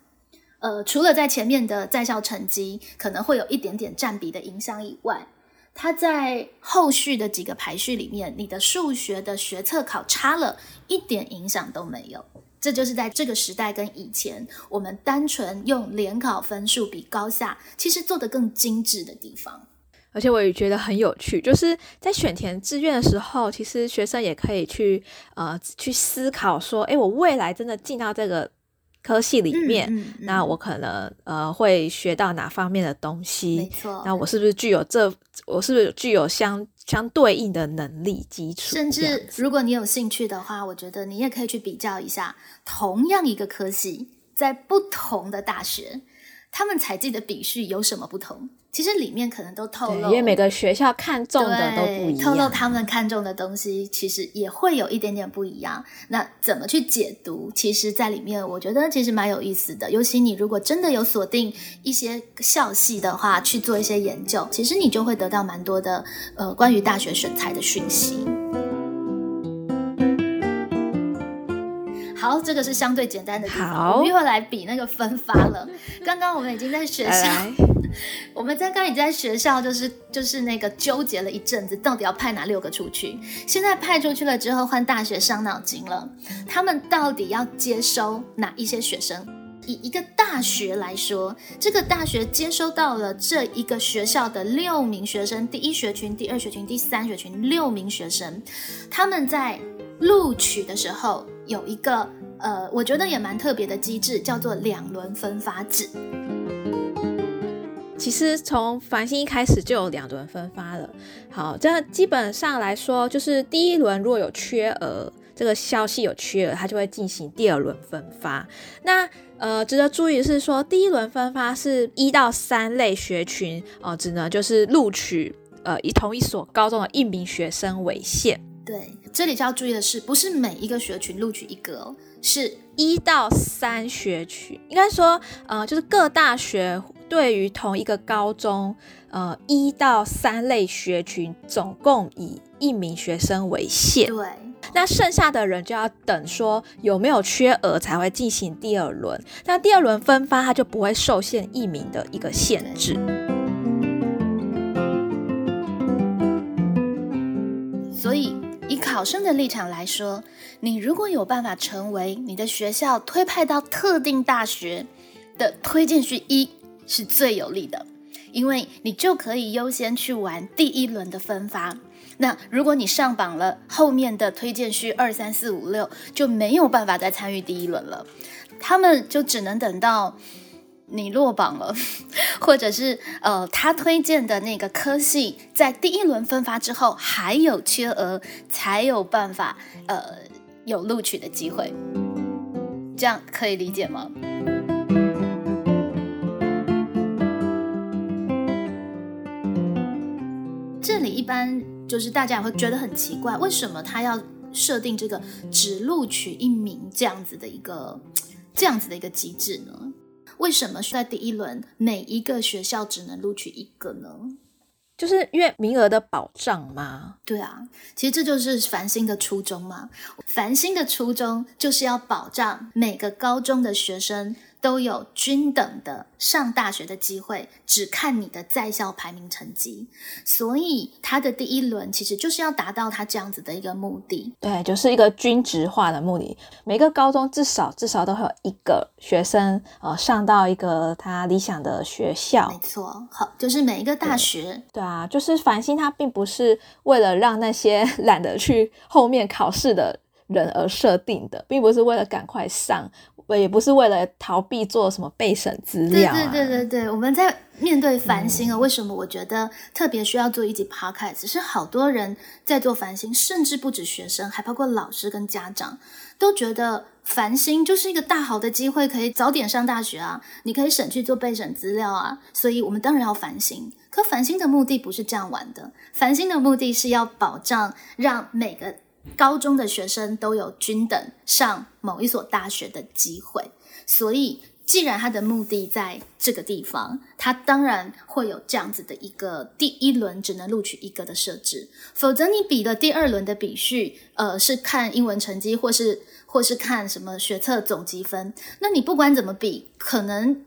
S1: 呃，除了在前面的在校成绩可能会有一点点占比的影响以外，它在后续的几个排序里面，你的数学的学测考差了一点影响都没有。这就是在这个时代跟以前，我们单纯用联考分数比高下，其实做得更精致的地方。
S2: 而且我也觉得很有趣，就是在选填志愿的时候，其实学生也可以去呃去思考说，诶，我未来真的进到这个科系里面，那我可能呃会学到哪方面的东西？
S1: 没错，
S2: 那我是不是具有这？我是不是具有相相对应的能力基础？
S1: 甚至如果你有兴趣的话，我觉得你也可以去比较一下，同样一个科系，在不同的大学，他们采集的笔序有什么不同？其实里面可能都透露，
S2: 因为每个学校看中的都不一
S1: 样，透露他们看中的东西，其实也会有一点点不一样。那怎么去解读？其实，在里面我觉得其实蛮有意思的。尤其你如果真的有锁定一些校系的话，去做一些研究，其实你就会得到蛮多的呃关于大学选材的讯息。好，这个是相对简单的地方，我们又来比那个分发了。刚刚我们已经在学校。<laughs> 我们在刚已在学校，就是就是那个纠结了一阵子，到底要派哪六个出去。现在派出去了之后，换大学伤脑筋了。他们到底要接收哪一些学生？以一个大学来说，这个大学接收到了这一个学校的六名学生，第一学群、第二学群、第三学群六名学生，他们在录取的时候有一个呃，我觉得也蛮特别的机制，叫做两轮分发制。
S2: 其实从繁星一开始就有两轮分发了。好，这基本上来说，就是第一轮如果有缺额，这个消息有缺额，它就会进行第二轮分发。那呃，值得注意的是说，第一轮分发是一到三类学群哦，只能就是录取呃以同一所高中的一名学生为限。
S1: 对，这里就要注意的是，不是每一个学群录取一个哦，是
S2: 一到三学群，应该说呃，就是各大学。对于同一个高中，呃，一到三类学群，总共以一名学生为限。
S1: 对，
S2: 那剩下的人就要等说有没有缺额才会进行第二轮。那第二轮分发，它就不会受限一名的一个限制。
S1: 所以，以考生的立场来说，你如果有办法成为你的学校推派到特定大学的推荐序一。是最有利的，因为你就可以优先去玩第一轮的分发。那如果你上榜了，后面的推荐序二三四五六就没有办法再参与第一轮了，他们就只能等到你落榜了，<laughs> 或者是呃他推荐的那个科系在第一轮分发之后还有缺额，才有办法呃有录取的机会。这样可以理解吗？般就是大家也会觉得很奇怪，为什么他要设定这个只录取一名这样子的一个这样子的一个机制呢？为什么在第一轮每一个学校只能录取一个呢？
S2: 就是因为名额的保障吗？
S1: 对啊，其实这就是繁星的初衷嘛。繁星的初衷就是要保障每个高中的学生。都有均等的上大学的机会，只看你的在校排名成绩。所以他的第一轮其实就是要达到他这样子的一个目的。
S2: 对，就是一个均值化的目的。每个高中至少至少都会有一个学生呃上到一个他理想的学校。
S1: 没错，好，就是每一个大学。
S2: 对啊，就是繁星，它并不是为了让那些 <laughs> 懒得去后面考试的人而设定的，并不是为了赶快上。也不是为了逃避做什么备审资料
S1: 啊。对对对对对，我们在面对繁星啊，为什么我觉得特别需要做一集 podcast？是好多人在做繁星，甚至不止学生，还包括老师跟家长，都觉得繁星就是一个大好的机会，可以早点上大学啊，你可以省去做备审资料啊，所以我们当然要繁星。可繁星的目的不是这样玩的，繁星的目的是要保障让每个。高中的学生都有均等上某一所大学的机会，所以既然他的目的在这个地方，他当然会有这样子的一个第一轮只能录取一个的设置。否则你比了第二轮的比序，呃，是看英文成绩，或是或是看什么学测总积分，那你不管怎么比，可能。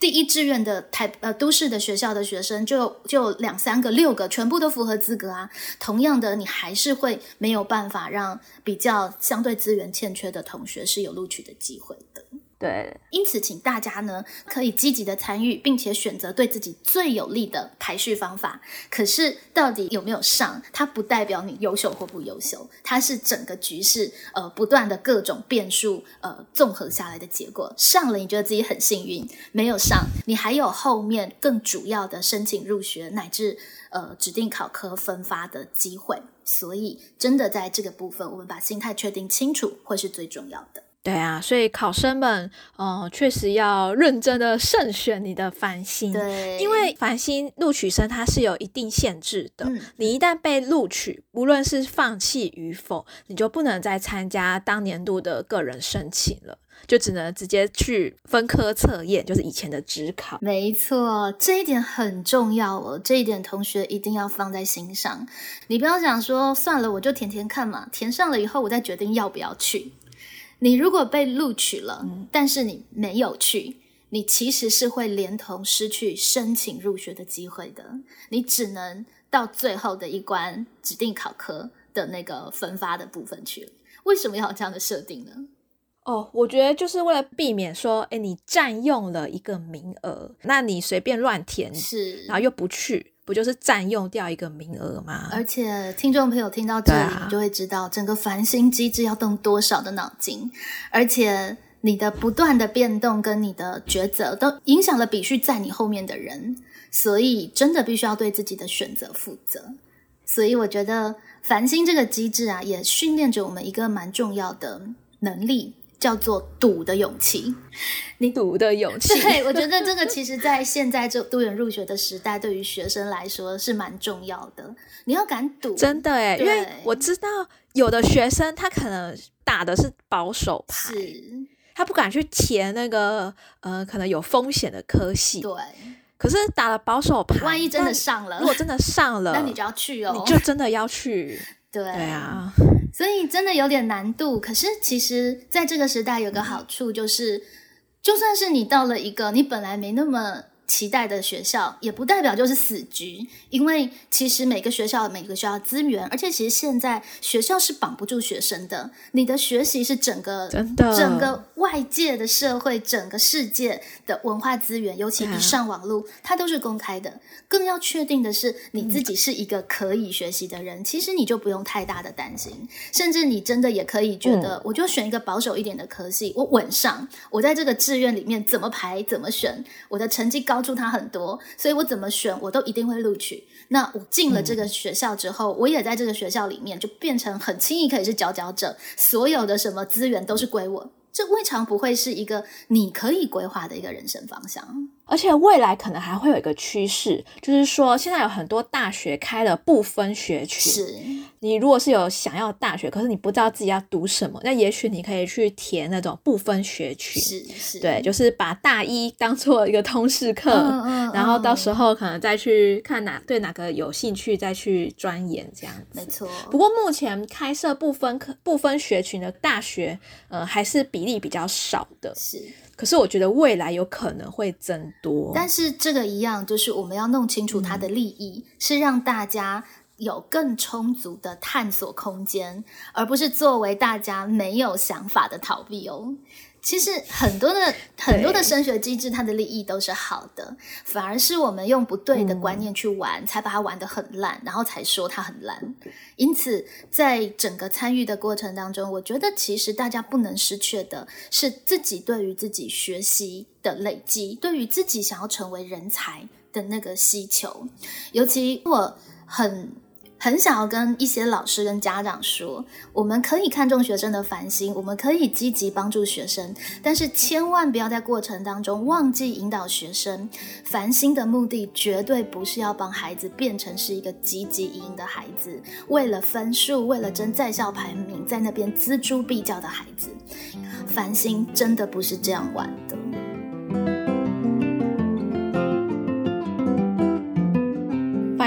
S1: 第一志愿的台呃都市的学校的学生就就两三个六个全部都符合资格啊，同样的你还是会没有办法让比较相对资源欠缺的同学是有录取的机会的。
S2: 对，
S1: 因此，请大家呢可以积极的参与，并且选择对自己最有利的排序方法。可是，到底有没有上，它不代表你优秀或不优秀，它是整个局势呃不断的各种变数呃综合下来的结果。上了，你觉得自己很幸运；没有上，你还有后面更主要的申请入学乃至呃指定考科分发的机会。所以，真的在这个部分，我们把心态确定清楚，会是最重要的。
S2: 对啊，所以考生们，呃，确实要认真的慎选你的繁星，
S1: 对，
S2: 因为繁星录取生它是有一定限制的，你一旦被录取，无论是放弃与否，你就不能再参加当年度的个人申请了，就只能直接去分科测验，就是以前的职考。
S1: 没错，这一点很重要哦，这一点同学一定要放在心上。你不要想说算了，我就填填看嘛，填上了以后，我再决定要不要去。你如果被录取了，但是你没有去，你其实是会连同失去申请入学的机会的。你只能到最后的一关指定考科的那个分发的部分去了。为什么要这样的设定呢？
S2: 哦，我觉得就是为了避免说，哎，你占用了一个名额，那你随便乱填，
S1: 是，
S2: 然后又不去。不就是占用掉一个名额吗？
S1: 而且听众朋友听到这里，你就会知道整个繁星机制要动多少的脑筋，而且你的不断的变动跟你的抉择，都影响了比序在你后面的人，所以真的必须要对自己的选择负责。所以我觉得繁星这个机制啊，也训练着我们一个蛮重要的能力。叫做赌的勇气，
S2: 你赌的勇气。
S1: 对，我觉得这个其实，在现在这多元入学的时代，对于学生来说是蛮重要的。你要敢赌，
S2: 真的哎，因为我知道有的学生他可能打的是保守牌，他不敢去填那个呃可能有风险的科系。
S1: 对，
S2: 可是打了保守牌，
S1: 万一真的上了，
S2: 如果真的上了，
S1: 那你就要去哦，
S2: 你就真的要去。<laughs>
S1: 对
S2: 对啊。<laughs>
S1: 所以真的有点难度，可是其实在这个时代有个好处，就是就算是你到了一个你本来没那么期待的学校，也不代表就是死局，因为其实每个学校每个学校资源，而且其实现在学校是绑不住学生的，你的学习是整个
S2: 真的。
S1: 整个外界的社会、整个世界的文化资源，尤其一上网络，它都是公开的。更要确定的是，你自己是一个可以学习的人，其实你就不用太大的担心，甚至你真的也可以觉得，我就选一个保守一点的科系，我稳上，我在这个志愿里面怎么排怎么选，我的成绩高帮助他很多，所以我怎么选我都一定会录取。那我进了这个学校之后，我也在这个学校里面就变成很轻易可以是佼佼者，所有的什么资源都是归我，这未尝不会是一个你可以规划的一个人生方向。
S2: 而且未来可能还会有一个趋势，就是说现在有很多大学开了不分学区。
S1: 是，
S2: 你如果是有想要大学，可是你不知道自己要读什么，那也许你可以去填那种不分学区。
S1: 是是，
S2: 对，就是把大一当做一个通识课，
S1: 嗯嗯
S2: 然后到时候可能再去看哪对哪个有兴趣，再去钻研这样子。
S1: 没错。
S2: 不过目前开设不分课、不分学群的大学，呃，还是比例比较少的。
S1: 是。
S2: 可是我觉得未来有可能会增多，
S1: 但是这个一样，就是我们要弄清楚它的利益，是让大家有更充足的探索空间，而不是作为大家没有想法的逃避哦。其实很多的很多的升学机制，它的利益都是好的，反而是我们用不对的观念去玩，才把它玩得很烂，然后才说它很烂。因此，在整个参与的过程当中，我觉得其实大家不能失去的是自己对于自己学习的累积，对于自己想要成为人才的那个需求。尤其我很。很想要跟一些老师跟家长说，我们可以看重学生的烦心，我们可以积极帮助学生，但是千万不要在过程当中忘记引导学生。烦心的目的绝对不是要帮孩子变成是一个积极营的孩子，为了分数，为了争在校排名，在那边锱铢必较的孩子。烦心真的不是这样玩的。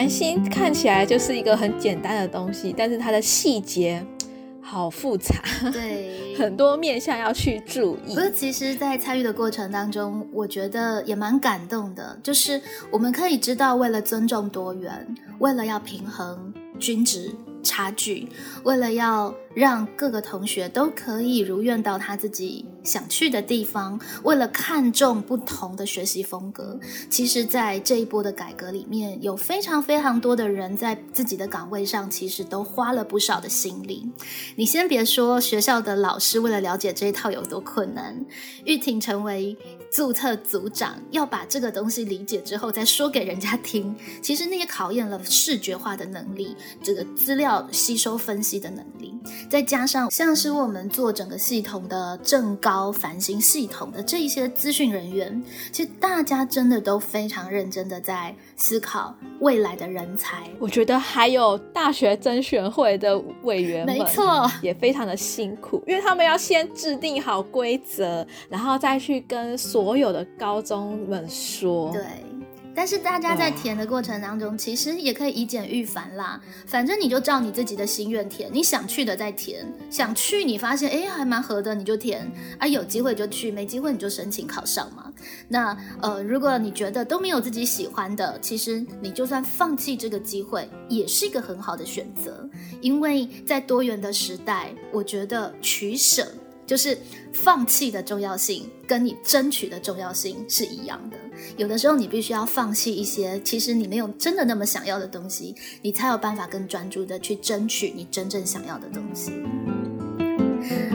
S2: 繁星看起来就是一个很简单的东西，但是它的细节 <tsk> 好复杂，<laughs>
S1: 对，
S2: 很多面向要去注意。
S1: 不过，其实，在参与的过程当中，我觉得也蛮感动的，就是我们可以知道，为了尊重多元，为了要平衡均值。差距，为了要让各个同学都可以如愿到他自己想去的地方，为了看重不同的学习风格，其实，在这一波的改革里面，有非常非常多的人在自己的岗位上，其实都花了不少的心力。你先别说学校的老师为了了解这一套有多困难，玉婷成为。注册组长要把这个东西理解之后再说给人家听，其实那也考验了视觉化的能力，这个资料吸收分析的能力，再加上像是我们做整个系统的正高繁星系统的这一些资讯人员，其实大家真的都非常认真的在思考未来的人才。
S2: 我觉得还有大学甄选会的委员们，
S1: 没错，
S2: 也非常的辛苦，因为他们要先制定好规则，然后再去跟所所有的高中们说，
S1: 对，但是大家在填的过程当中，其实也可以以简驭繁啦。反正你就照你自己的心愿填，你想去的再填，想去你发现哎还蛮合的，你就填啊，有机会就去，没机会你就申请考上嘛。那呃，如果你觉得都没有自己喜欢的，其实你就算放弃这个机会，也是一个很好的选择，因为在多元的时代，我觉得取舍。就是放弃的重要性跟你争取的重要性是一样的。有的时候你必须要放弃一些其实你没有真的那么想要的东西，你才有办法更专注的去争取你真正想要的东西。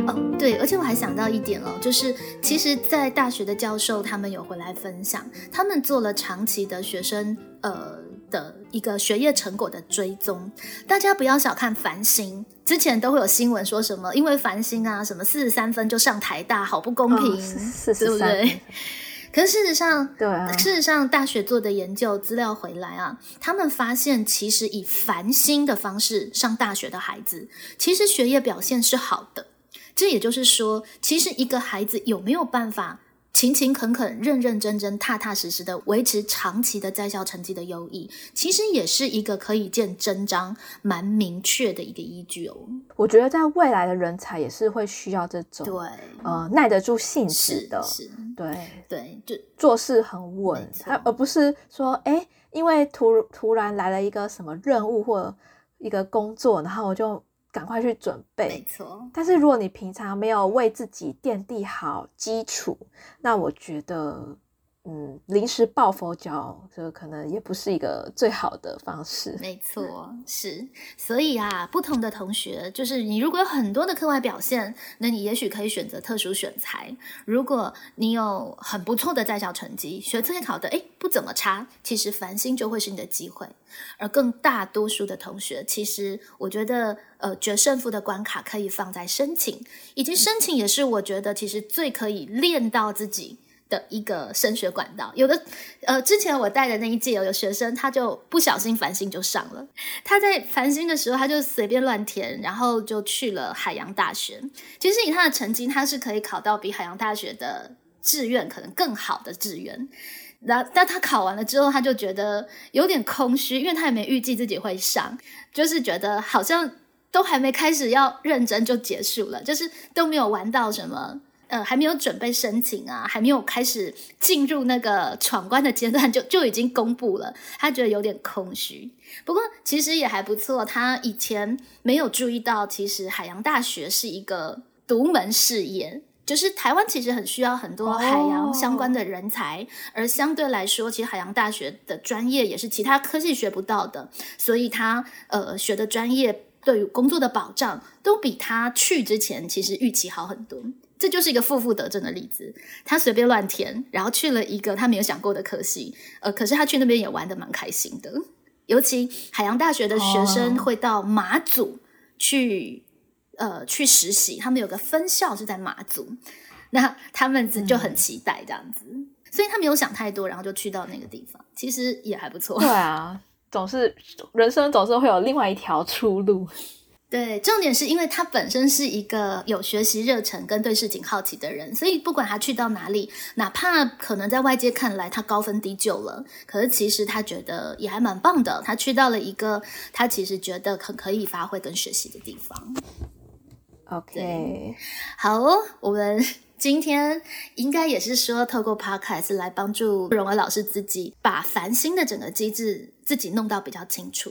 S1: 哦，对，而且我还想到一点哦，就是其实，在大学的教授他们有回来分享，他们做了长期的学生呃。的一个学业成果的追踪，大家不要小看繁星。之前都会有新闻说什么，因为繁星啊，什么四十三分就上台大，好不公平，对不对？可是事实上，
S2: 对，
S1: 事实上大学做的研究资料回来啊，他们发现其实以繁星的方式上大学的孩子，其实学业表现是好的。这也就是说，其实一个孩子有没有办法？勤勤恳恳、认认真真、踏踏实实的维持长期的在校成绩的优异，其实也是一个可以见真章、蛮明确的一个依据哦。
S2: 我觉得在未来的人才也是会需要这种
S1: 对，
S2: 呃耐得住性子的，
S1: 是，
S2: 对
S1: 对，就
S2: 做事很稳，他而不是说哎，因为突突然来了一个什么任务或一个工作，然后我就。赶快去准备，
S1: 没错。
S2: 但是如果你平常没有为自己奠定好基础，那我觉得。嗯，临时抱佛脚，这可能也不是一个最好的方式。
S1: 没错，是。所以啊，不同的同学，就是你如果有很多的课外表现，那你也许可以选择特殊选材；如果你有很不错的在校成绩，学测也考的哎不怎么差，其实繁星就会是你的机会。而更大多数的同学，其实我觉得，呃，决胜负的关卡可以放在申请，以及申请也是我觉得其实最可以练到自己。的一个升学管道，有的呃，之前我带的那一届有学生，他就不小心繁星就上了。他在繁星的时候，他就随便乱填，然后就去了海洋大学。其实以他的成绩，他是可以考到比海洋大学的志愿可能更好的志愿。然但他考完了之后，他就觉得有点空虚，因为他也没预计自己会上，就是觉得好像都还没开始要认真就结束了，就是都没有玩到什么。呃，还没有准备申请啊，还没有开始进入那个闯关的阶段，就就已经公布了。他觉得有点空虚，不过其实也还不错。他以前没有注意到，其实海洋大学是一个独门事业，就是台湾其实很需要很多海洋相关的人才，而相对来说，其实海洋大学的专业也是其他科技学不到的，所以他呃学的专业对于工作的保障，都比他去之前其实预期好很多。这就是一个负负得正的例子。他随便乱填，然后去了一个他没有想过的科系，呃，可是他去那边也玩的蛮开心的。尤其海洋大学的学生会到马祖去，呃，去实习。他们有个分校是在马祖，那他们就很期待这样子，所以他没有想太多，然后就去到那个地方，其实也还不错。
S2: 对啊，总是人生总是会有另外一条出路。
S1: 对，重点是因为他本身是一个有学习热忱跟对事情好奇的人，所以不管他去到哪里，哪怕可能在外界看来他高分低就了，可是其实他觉得也还蛮棒的。他去到了一个他其实觉得很可以发挥跟学习的地方。
S2: OK，
S1: 好哦，我们 <laughs> 今天应该也是说透过 Podcast 来帮助荣儿老师自己把繁星的整个机制自己弄到比较清楚。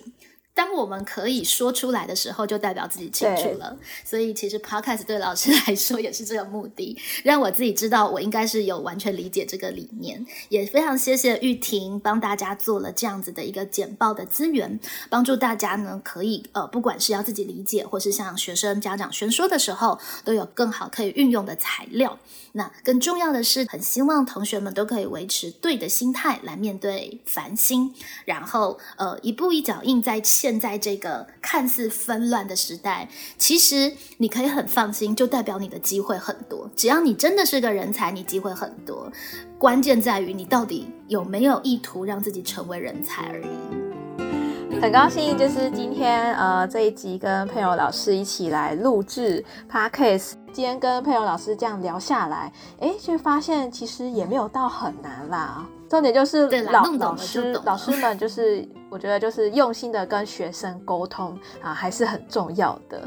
S1: 当我们可以说出来的时候，就代表自己清楚了。所以其实 podcast 对老师 <laughs> 来说也是这个目的，让我自己知道我应该是有完全理解这个理念。也非常谢谢玉婷帮大家做了这样子的一个简报的资源，帮助大家呢可以呃，不管是要自己理解，或是向学生家长宣说的时候，都有更好可以运用的材料。那更重要的是，很希望同学们都可以维持对的心态来面对烦心，然后呃一步一脚印在现在这个看似纷乱的时代，其实你可以很放心，就代表你的机会很多。只要你真的是个人才，你机会很多。关键在于你到底有没有意图让自己成为人才而已。
S2: 很高兴，就是今天呃这一集跟佩友老师一起来录制 podcast。今天跟佩友老师这样聊下来，哎，就发现其实也没有到很难啦。重点就是老老师老师们就是我觉得就是用心的跟学生沟通啊，还是很重要的。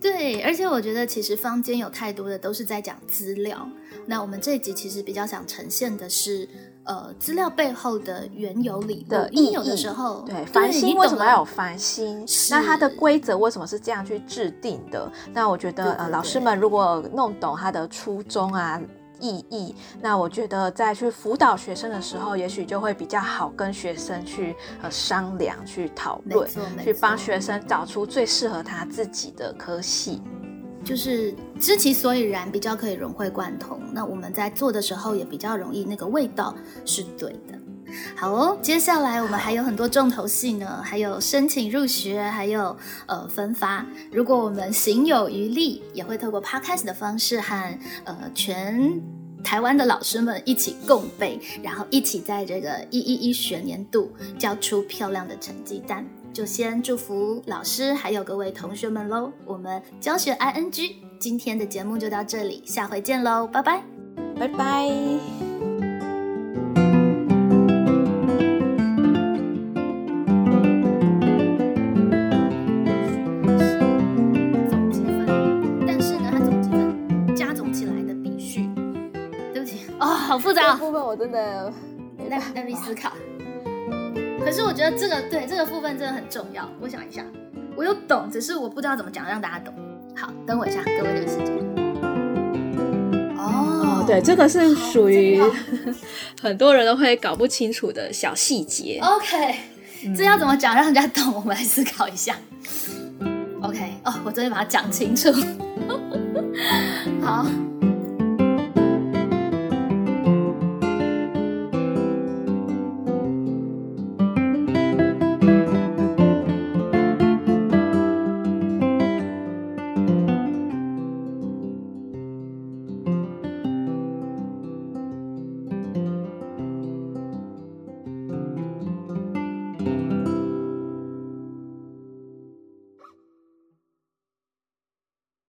S1: 对，而且我觉得其实坊间有太多的都是在讲资料，那我们这一集其实比较想呈现的是。呃，资料背后的原有理
S2: 的意义，
S1: 有的时候
S2: 对繁星为什么要有繁星？那它的规则为什么是这样去制定的？那我觉得呃，老师们如果弄懂它的初衷啊意义，那我觉得在去辅导学生的时候，也许就会比较好跟学生去呃商量、去讨论，去帮学生找出最适合他自己的科系。
S1: 就是知其所以然，比较可以融会贯通。那我们在做的时候也比较容易，那个味道是对的。好哦，接下来我们还有很多重头戏呢，还有申请入学，还有呃分发。如果我们行有余力，也会透过 podcast 的方式和呃全台湾的老师们一起共备，然后一起在这个一一一学年度交出漂亮的成绩单。就先祝福老师还有各位同学们喽！我们教学 I N G 今天的节目就到这里，下回见喽，拜拜，
S2: 拜拜。真的
S1: 在在那思考。可是我觉得这个对这个部分真的很重要。我想一下，我有懂，只是我不知道怎么讲让大家懂。好，等我一下，给我一点时间。哦，
S2: 对，这个是属于 <laughs> 很多人都会搞不清楚的小细节。
S1: OK，这要怎么讲让人家懂？我们来思考一下。OK，哦，我终于把它讲清楚。<laughs> 好。